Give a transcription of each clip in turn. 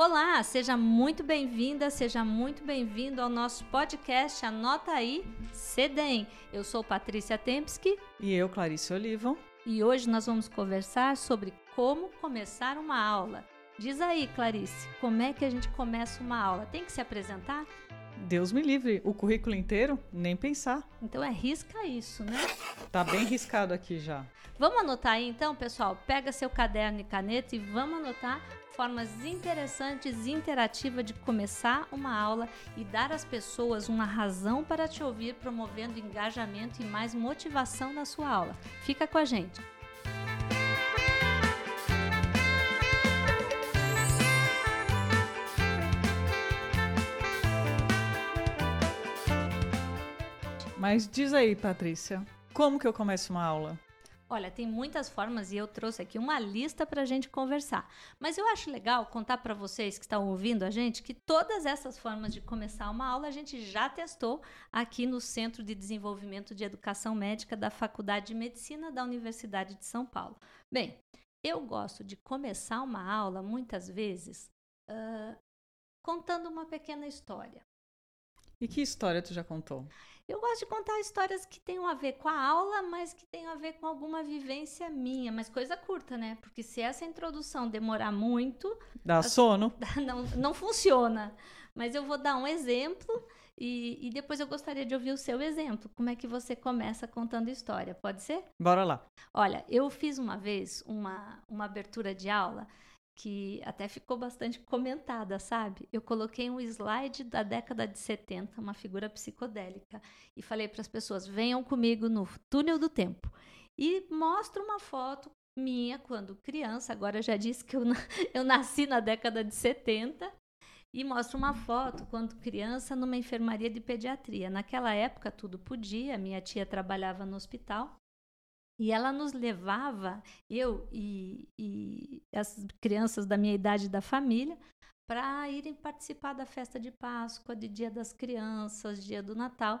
Olá, seja muito bem-vinda, seja muito bem-vindo ao nosso podcast Anota aí, CEDEM. Eu sou Patrícia Tempsky. E eu, Clarice Olivo. E hoje nós vamos conversar sobre como começar uma aula. Diz aí, Clarice, como é que a gente começa uma aula? Tem que se apresentar? Deus me livre, o currículo inteiro, nem pensar. Então é risca isso, né? Tá bem riscado aqui já. Vamos anotar aí então, pessoal? Pega seu caderno e caneta e vamos anotar formas interessantes e interativas de começar uma aula e dar às pessoas uma razão para te ouvir, promovendo engajamento e mais motivação na sua aula. Fica com a gente. Mas diz aí, Patrícia, como que eu começo uma aula? Olha, tem muitas formas e eu trouxe aqui uma lista para a gente conversar. Mas eu acho legal contar para vocês que estão ouvindo a gente que todas essas formas de começar uma aula a gente já testou aqui no Centro de Desenvolvimento de Educação Médica da Faculdade de Medicina da Universidade de São Paulo. Bem, eu gosto de começar uma aula muitas vezes uh, contando uma pequena história. E que história tu já contou? Eu gosto de contar histórias que tenham a ver com a aula, mas que tenham a ver com alguma vivência minha, mas coisa curta, né? Porque se essa introdução demorar muito. Dá sono. Não, não funciona. Mas eu vou dar um exemplo e, e, depois eu gostaria de ouvir o seu exemplo. Como é que você começa contando história? Pode ser? Bora lá. Olha, eu fiz uma vez uma, uma abertura de aula que até ficou bastante comentada, sabe? Eu coloquei um slide da década de 70, uma figura psicodélica, e falei para as pessoas: venham comigo no túnel do tempo. E mostro uma foto minha quando criança, agora já disse que eu, eu nasci na década de 70, e mostro uma foto quando criança numa enfermaria de pediatria. Naquela época tudo podia, minha tia trabalhava no hospital e ela nos levava, eu e, e as crianças da minha idade da família, para irem participar da festa de Páscoa, de Dia das Crianças, Dia do Natal.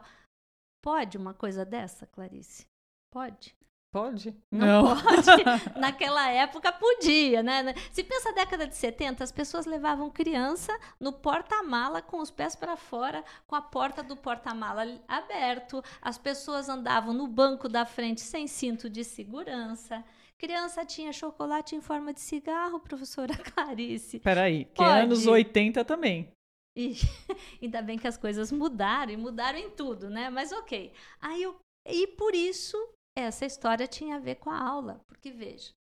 Pode uma coisa dessa, Clarice? Pode? Pode? Não, Não. pode. Naquela época podia, né? Se pensa a década de 70, as pessoas levavam criança no porta-mala com os pés para fora, com a porta do porta-mala aberto. As pessoas andavam no banco da frente sem cinto de segurança. Criança tinha chocolate em forma de cigarro, professora Clarice. Peraí, que Pode. anos 80 também. E, ainda bem que as coisas mudaram e mudaram em tudo, né? Mas ok. Aí eu, e por isso essa história tinha a ver com a aula, porque veja,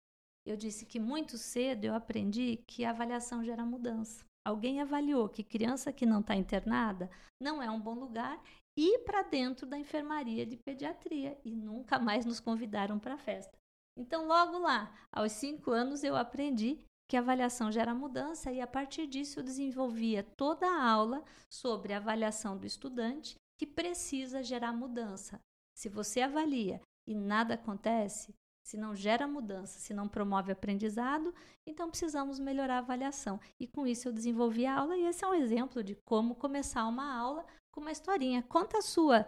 eu disse que muito cedo eu aprendi que a avaliação gera mudança. Alguém avaliou que criança que não está internada não é um bom lugar ir para dentro da enfermaria de pediatria e nunca mais nos convidaram para a festa. Então, logo lá, aos cinco anos, eu aprendi que a avaliação gera mudança e a partir disso eu desenvolvia toda a aula sobre a avaliação do estudante que precisa gerar mudança. Se você avalia e nada acontece, se não gera mudança, se não promove aprendizado, então precisamos melhorar a avaliação. E com isso eu desenvolvi a aula e esse é um exemplo de como começar uma aula com uma historinha. Conta a sua,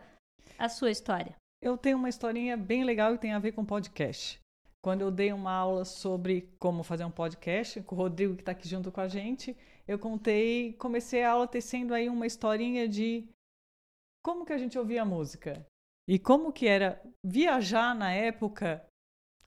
a sua história. Eu tenho uma historinha bem legal e tem a ver com podcast. Quando eu dei uma aula sobre como fazer um podcast, com o Rodrigo que está aqui junto com a gente, eu contei, comecei a aula tecendo aí uma historinha de como que a gente ouvia música. E como que era viajar na época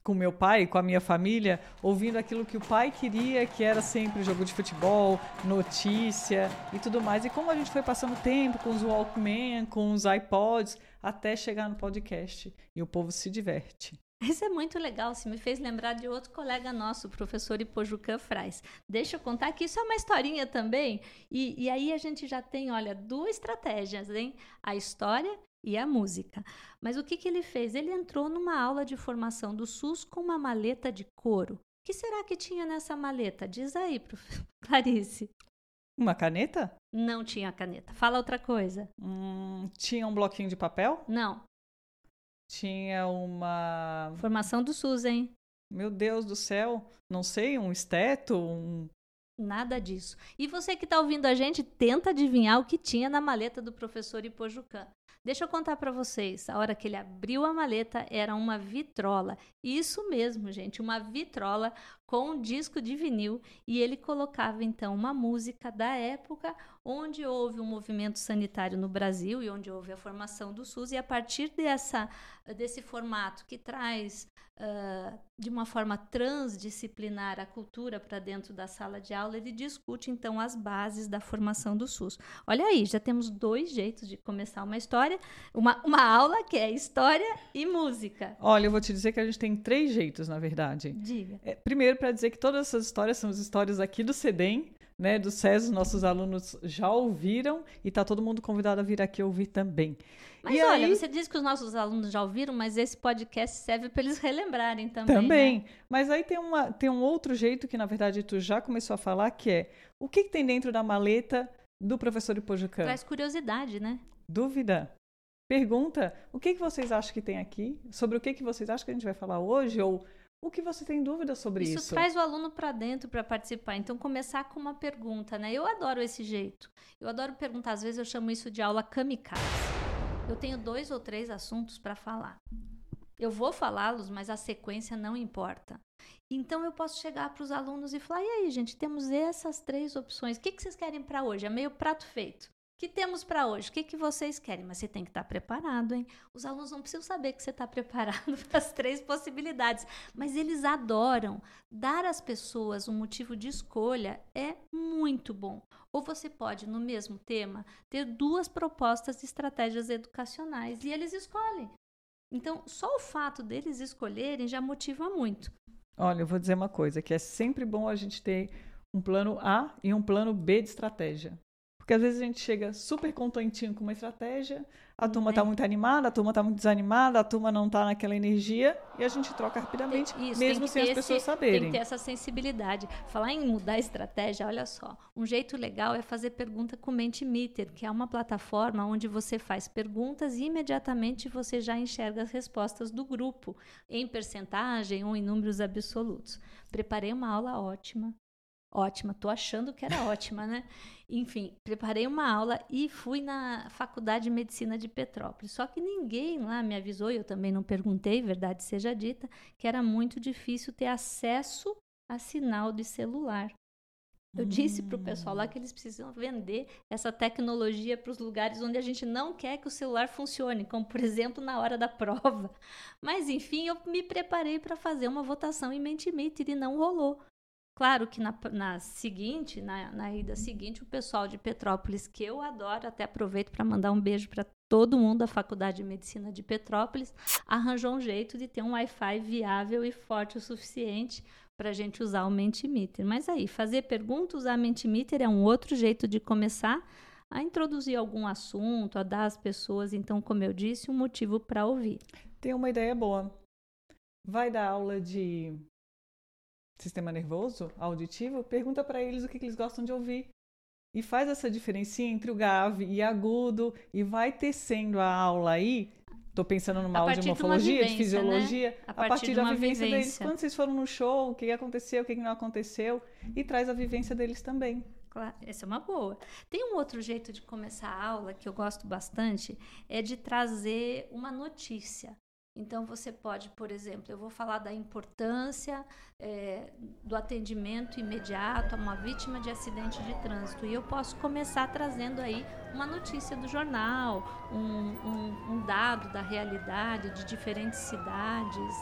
com meu pai, com a minha família, ouvindo aquilo que o pai queria, que era sempre jogo de futebol, notícia e tudo mais. E como a gente foi passando tempo com os Walkman, com os iPods, até chegar no podcast. E o povo se diverte. Isso é muito legal, se me fez lembrar de outro colega nosso, o professor Ipojucan Fraz. Deixa eu contar que isso é uma historinha também. E, e aí a gente já tem, olha, duas estratégias, hein? A história e a música. Mas o que, que ele fez? Ele entrou numa aula de formação do SUS com uma maleta de couro. O que será que tinha nessa maleta? Diz aí, prof... Clarice. Uma caneta? Não tinha caneta. Fala outra coisa. Hum, tinha um bloquinho de papel? Não. Tinha uma. Formação do SUS, hein? Meu Deus do céu. Não sei, um esteto, um. Nada disso. E você que está ouvindo a gente, tenta adivinhar o que tinha na maleta do professor Ipojucan. Deixa eu contar para vocês. A hora que ele abriu a maleta era uma vitrola. Isso mesmo, gente, uma vitrola com um disco de vinil e ele colocava então uma música da época onde houve um movimento sanitário no Brasil e onde houve a formação do SUS e a partir dessa desse formato que traz uh, de uma forma transdisciplinar a cultura para dentro da sala de aula, ele discute então as bases da formação do SUS. Olha aí, já temos dois jeitos de começar uma história, uma, uma aula que é história e música. Olha, eu vou te dizer que a gente tem três jeitos, na verdade. Diga. É, primeiro, para dizer que todas essas histórias são as histórias aqui do CEDEM, né, do SES, nossos alunos já ouviram e está todo mundo convidado a vir aqui ouvir também. Mas e olha, aí... você disse que os nossos alunos já ouviram, mas esse podcast serve para eles relembrarem também. Também. Né? Mas aí tem, uma, tem um outro jeito que, na verdade, tu já começou a falar, que é o que, que tem dentro da maleta do professor Ipojucã? Traz curiosidade, né? Dúvida? Pergunta, o que, que vocês acham que tem aqui? Sobre o que, que vocês acham que a gente vai falar hoje? Ou o que você tem dúvida sobre isso? Isso traz o aluno para dentro para participar. Então, começar com uma pergunta, né? Eu adoro esse jeito. Eu adoro perguntar. Às vezes eu chamo isso de aula kamikaze. Eu tenho dois ou três assuntos para falar. Eu vou falá-los, mas a sequência não importa. Então eu posso chegar para os alunos e falar: e aí, gente, temos essas três opções. O que, que vocês querem para hoje? É meio prato feito que temos para hoje? O que, que vocês querem? Mas você tem que estar tá preparado, hein? Os alunos não precisam saber que você está preparado para as três possibilidades, mas eles adoram. Dar às pessoas um motivo de escolha é muito bom. Ou você pode, no mesmo tema, ter duas propostas de estratégias educacionais e eles escolhem. Então, só o fato deles escolherem já motiva muito. Olha, eu vou dizer uma coisa, que é sempre bom a gente ter um plano A e um plano B de estratégia. Porque às vezes a gente chega super contentinho com uma estratégia, a turma está é. muito animada, a turma está muito desanimada, a turma não está naquela energia e a gente troca rapidamente, Isso, mesmo sem as esse, pessoas saberem. Tem que ter essa sensibilidade. Falar em mudar a estratégia, olha só, um jeito legal é fazer pergunta com Mentimeter, que é uma plataforma onde você faz perguntas e imediatamente você já enxerga as respostas do grupo, em percentagem ou em números absolutos. Preparei uma aula ótima ótima, tô achando que era ótima, né? Enfim, preparei uma aula e fui na Faculdade de Medicina de Petrópolis. Só que ninguém lá me avisou, e eu também não perguntei, verdade seja dita, que era muito difícil ter acesso a sinal de celular. Eu hum. disse para o pessoal lá que eles precisam vender essa tecnologia para os lugares onde a gente não quer que o celular funcione, como por exemplo na hora da prova. Mas enfim, eu me preparei para fazer uma votação em Mentimeter e não rolou. Claro que na, na seguinte, na, na, ida seguinte, o pessoal de Petrópolis, que eu adoro, até aproveito para mandar um beijo para todo mundo da Faculdade de Medicina de Petrópolis, arranjou um jeito de ter um Wi-Fi viável e forte o suficiente para a gente usar o Mentimeter. Mas aí, fazer perguntas, usar Mentimeter é um outro jeito de começar a introduzir algum assunto, a dar às pessoas, então, como eu disse, um motivo para ouvir. Tem uma ideia boa. Vai dar aula de sistema nervoso auditivo, pergunta para eles o que, que, eles gostam de ouvir. E faz essa diferença entre o grave e agudo e vai tecendo a aula aí. Estou pensando numa aula de morfologia, de, vivência, de fisiologia, né? a, partir a partir, da vivência, vivência, deles. Quando vocês foram no show, o que aconteceu, o que não aconteceu, e traz a vivência deles também. Claro, essa é uma boa. Tem um outro jeito de começar a aula que eu gosto bastante, é de trazer uma notícia. Então, você pode, por exemplo, eu vou falar da importância é, do atendimento imediato a uma vítima de acidente de trânsito. E eu posso começar trazendo aí uma notícia do jornal, um, um, um dado da realidade de diferentes cidades.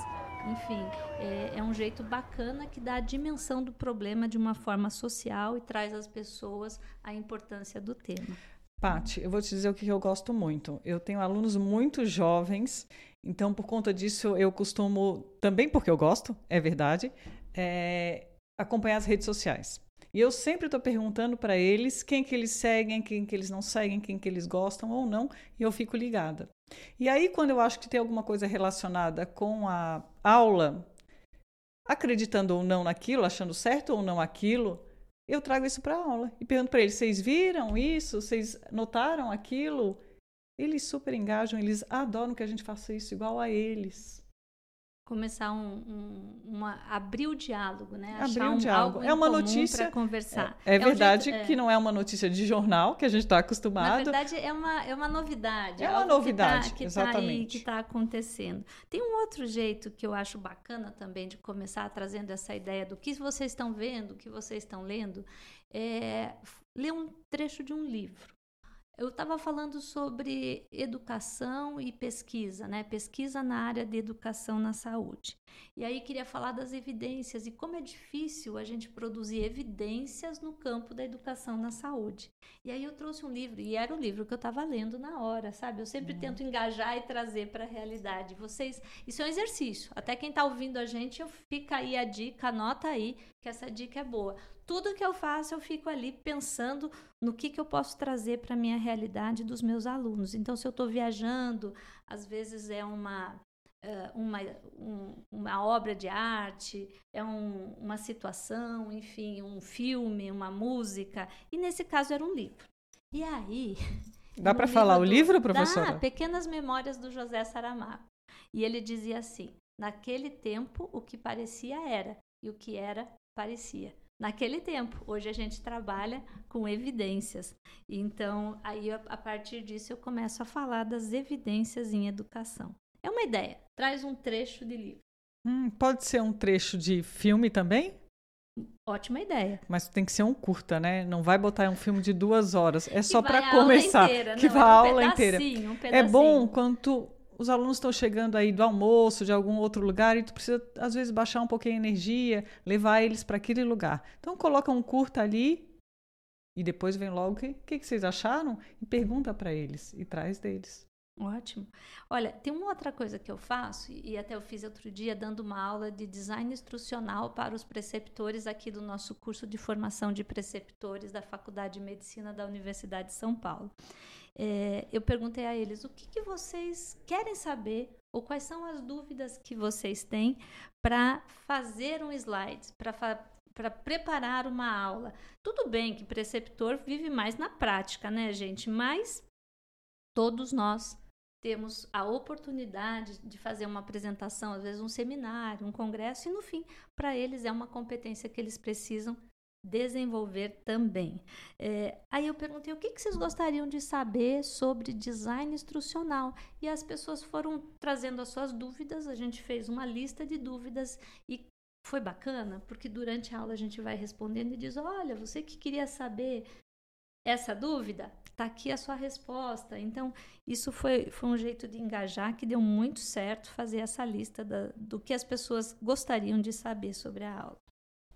Enfim, é, é um jeito bacana que dá a dimensão do problema de uma forma social e traz às pessoas a importância do tema. Pati, eu vou te dizer o que eu gosto muito. Eu tenho alunos muito jovens então, por conta disso, eu costumo, também porque eu gosto, é verdade, é, acompanhar as redes sociais. E eu sempre estou perguntando para eles quem que eles seguem, quem que eles não seguem, quem que eles gostam ou não, e eu fico ligada. E aí, quando eu acho que tem alguma coisa relacionada com a aula, acreditando ou não naquilo, achando certo ou não aquilo, eu trago isso para a aula e pergunto para eles: vocês viram isso? Vocês notaram aquilo? Eles super engajam, eles adoram que a gente faça isso igual a eles. começar um, um, uma abrir o diálogo, né? Abrir Achar o um, diálogo. algo É uma notícia- para conversar. É, um verdade jeito- é. que não é uma notícia de jornal que a gente está Na acostumado. verdade, é uma, é uma novidade. É uma algo novidade, que está exatamente. que está acontecendo. Tem um outro jeito que eu acho bacana também de começar trazendo essa ideia do que vocês estão vendo, o que vocês estão lendo, é ler um trecho de um livro. Eu estava falando sobre educação e pesquisa, né? Pesquisa na área de educação na saúde. E aí queria falar das evidências e como é difícil a gente produzir evidências no campo da educação na saúde. E aí eu trouxe um livro, e era o livro que eu estava lendo na hora, sabe? Eu sempre tento engajar e trazer para a realidade. Vocês, isso é um exercício. Até quem está ouvindo a gente, eu fica aí a dica, anota aí que essa dica é boa. Tudo que eu faço, eu fico ali pensando no que, que eu posso trazer para a minha realidade dos meus alunos. Então, se eu estou viajando, às vezes é uma uma, um- uma obra de arte, é um- uma situação, enfim, um filme, uma música. E nesse caso era um livro. E aí. Dá para falar o do- livro, professora? Dá, Pequenas Memórias do José Saramago. E ele dizia assim: naquele tempo o que parecia era, e o que era parecia. Naquele tempo, hoje a gente trabalha com evidências. Então, aí a partir disso eu começo a falar das evidências em educação. É uma ideia, traz um trecho de livro. Hum, pode ser um trecho de filme também? Ótima ideia. Mas tem que ser um curta, né? Não vai botar um filme de duas horas. É só para começar. inteira, que não, vai é a um aula inteira. um É bom quando os alunos estão chegando aí do almoço, de algum outro lugar, e tu precisa, às vezes, baixar um pouquinho a energia, levar eles para aquele lugar. Então, coloca um curta ali e depois vem logo o que, que, que vocês acharam e pergunta para eles e traz deles. Ótimo. Olha, tem uma outra coisa que eu faço, e até eu fiz outro dia dando uma aula de design instrucional para os preceptores aqui do nosso curso de formação de preceptores da Faculdade de Medicina da Universidade de São Paulo. É, eu perguntei a eles o que, que vocês querem saber ou quais são as dúvidas que vocês têm para fazer um slide, para para preparar uma aula. Tudo bem que preceptor vive mais na prática, né, gente? Mas todos nós temos a oportunidade de fazer uma apresentação, às vezes um seminário, um congresso, e no fim, para eles é uma competência que eles precisam desenvolver também. É, aí eu perguntei o que, que vocês gostariam de saber sobre design instrucional e as pessoas foram trazendo as suas dúvidas. A gente fez uma lista de dúvidas e foi bacana porque durante a aula a gente vai respondendo e diz: olha, você que queria saber essa dúvida, está aqui a sua resposta. Então, isso foi, foi um jeito de engajar que deu muito certo fazer essa lista da, do que as pessoas gostariam de saber sobre a aula.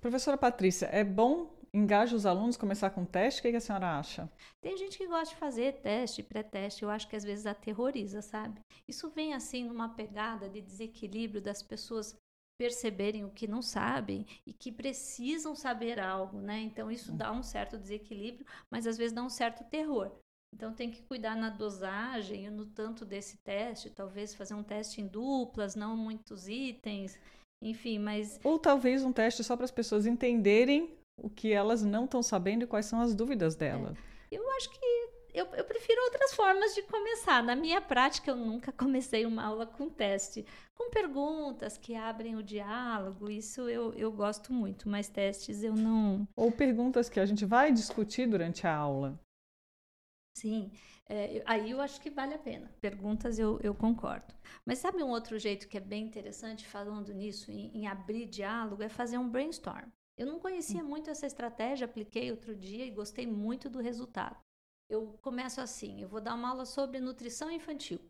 Professora Patrícia, é bom engajar os alunos, começar com teste? O que, que a senhora acha? Tem gente que gosta de fazer teste, pré-teste, eu acho que às vezes aterroriza, sabe? Isso vem assim numa pegada de desequilíbrio das pessoas perceberem o que não sabem e que precisam saber algo, né? Então isso dá um certo desequilíbrio, mas às vezes dá um certo terror. Então tem que cuidar na dosagem e no tanto desse teste, talvez fazer um teste em duplas, não muitos itens, enfim, mas Ou talvez um teste só para as pessoas entenderem o que elas não estão sabendo e quais são as dúvidas delas. eu acho que eu, eu, prefiro outras formas de começar. Na minha prática, eu nunca comecei uma aula com teste. Com perguntas que abrem o diálogo, isso eu, eu gosto muito, mas testes eu não. Ou perguntas que a gente vai discutir durante a aula. Sim, é, aí eu acho que vale a pena. Perguntas eu, eu concordo. Mas sabe um outro jeito que é bem interessante, falando nisso, em, em abrir diálogo, é fazer um brainstorm. Eu não conhecia muito essa estratégia, apliquei outro dia e gostei muito do resultado. Eu começo assim: eu vou dar uma aula sobre nutrição infantil.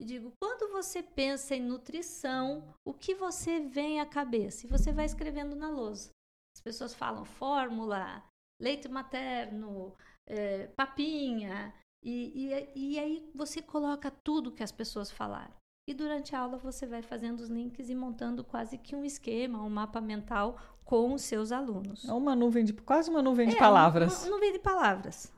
E digo, quando você pensa em nutrição, o que você vem à cabeça? E você vai escrevendo na lousa. As pessoas falam fórmula, leite materno, é, papinha, e, e, e aí você coloca tudo que as pessoas falaram. E durante a aula você vai fazendo os links e montando quase que um esquema, um mapa mental com os seus alunos. É uma nuvem de quase uma nuvem de é, palavras. Uma, uma nuvem de palavras.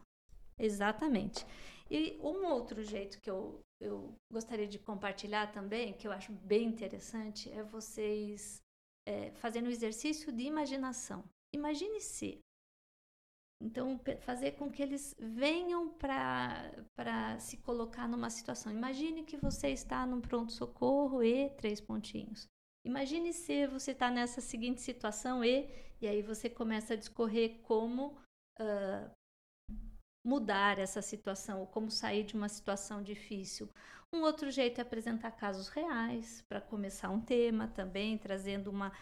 Exatamente. E um outro jeito que eu, eu gostaria de compartilhar também, que eu acho bem interessante, é vocês é, fazendo o exercício de imaginação. Imagine se. Então, fazer com que eles venham para se colocar numa situação. Imagine que você está num pronto-socorro e três pontinhos. Imagine se você está nessa seguinte situação e, e aí você começa a discorrer como uh, mudar essa situação, ou como sair de uma situação difícil. Um outro jeito é apresentar casos reais para começar um tema também, trazendo uma,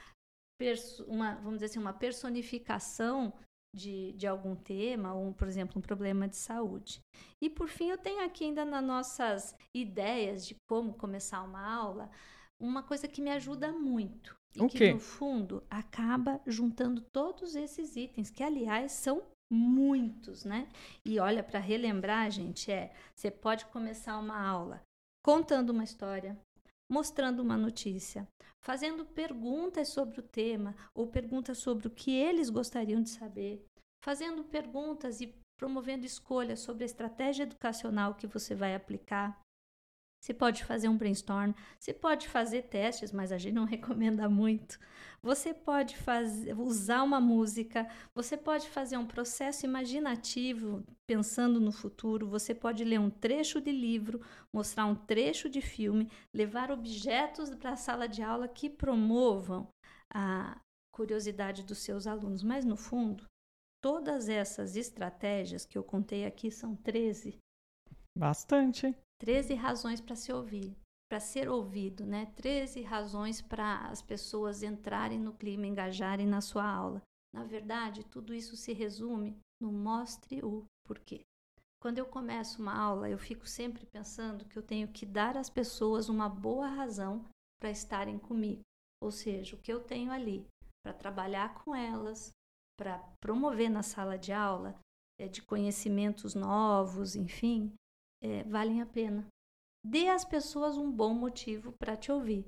uma, vamos dizer assim, uma personificação de, de algum tema, um, por exemplo, um problema de saúde. E por fim, eu tenho aqui ainda nas nossas ideias de como começar uma aula, uma coisa que me ajuda muito. E o que, no fundo, acaba juntando todos esses itens, que, aliás, são muitos, né? E olha, para relembrar, gente, é: você pode começar uma aula contando uma história, mostrando uma notícia, fazendo perguntas sobre o tema ou perguntas sobre o que eles gostariam de saber, fazendo perguntas e promovendo escolhas sobre a estratégia educacional que você vai aplicar. Você pode fazer um brainstorm, você pode fazer testes, mas a gente não recomenda muito. Você pode fazer, usar uma música, você pode fazer um processo imaginativo pensando no futuro, você pode ler um trecho de livro, mostrar um trecho de filme, levar objetos para a sala de aula que promovam a curiosidade dos seus alunos. Mas no fundo, todas essas estratégias que eu contei aqui são 13. Bastante. 13 razões para se ouvir, para ser ouvido, né? 13 razões para as pessoas entrarem no clima, engajarem na sua aula. Na verdade, tudo isso se resume no mostre o porquê. Quando eu começo uma aula, eu fico sempre pensando que eu tenho que dar às pessoas uma boa razão para estarem comigo. Ou seja, o que eu tenho ali para trabalhar com elas, para promover na sala de aula, é, de conhecimentos novos, enfim, é, valem a pena. Dê às pessoas um bom motivo para te ouvir.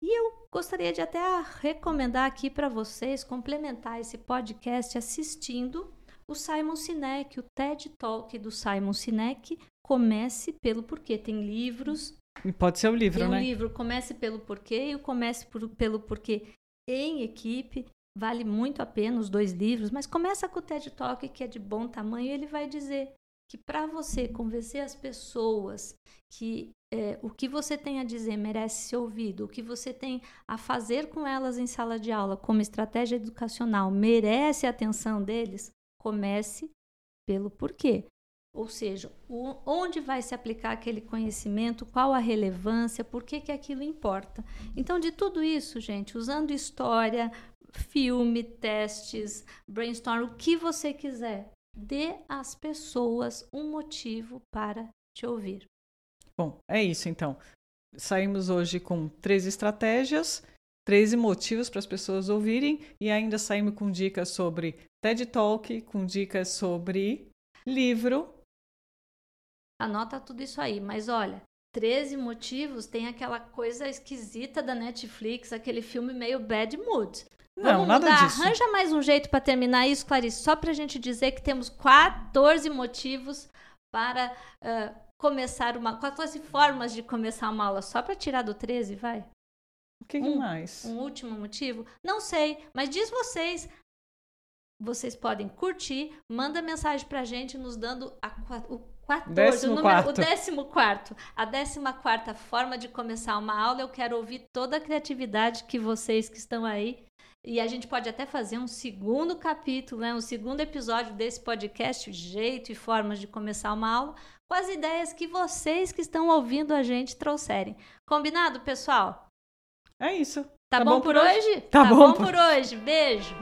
E eu gostaria de até recomendar aqui para vocês complementar esse podcast assistindo o Simon Sinek, o TED Talk do Simon Sinek. Comece pelo porquê. Tem livros. Pode ser o livro, tem um né? livro Comece pelo porquê e o Comece por, pelo porquê em equipe. Vale muito a pena os dois livros, mas começa com o TED Talk, que é de bom tamanho, e ele vai dizer que para você convencer as pessoas que é, o que você tem a dizer merece ser ouvido, o que você tem a fazer com elas em sala de aula como estratégia educacional merece a atenção deles, comece pelo porquê. Ou seja, o, onde vai se aplicar aquele conhecimento, qual a relevância, por que, que aquilo importa. Então, de tudo isso, gente, usando história, filme, testes, brainstorm, o que você quiser, dê às pessoas um motivo para te ouvir. Bom, é isso então. Saímos hoje com três estratégias, 13 motivos para as pessoas ouvirem e ainda saímos com dicas sobre TED Talk, com dicas sobre livro. Anota tudo isso aí, mas olha, 13 motivos tem aquela coisa esquisita da Netflix, aquele filme meio bad mood. Não, Vamos nada mudar. disso. Arranja mais um jeito para terminar isso, Clarice, só para a gente dizer que temos 14 motivos para uh, começar uma. 14 formas de começar uma aula, só para tirar do 13, vai? O que Um- mais? Um último motivo? Não sei, mas diz vocês. Vocês podem curtir, manda mensagem pra gente nos dando a, o 14, Décimo o número, o quarto. décimo quarto, a décima quarta forma de começar uma aula. Eu quero ouvir toda a criatividade que vocês que estão aí. E a gente pode até fazer um segundo capítulo, né? um segundo episódio desse podcast, jeito e formas de começar uma aula, com as ideias que vocês que estão ouvindo a gente trouxerem. Combinado, pessoal? É isso. Tá, Tá bom, bom por por hoje? Tá bom bom por- por hoje. Beijo.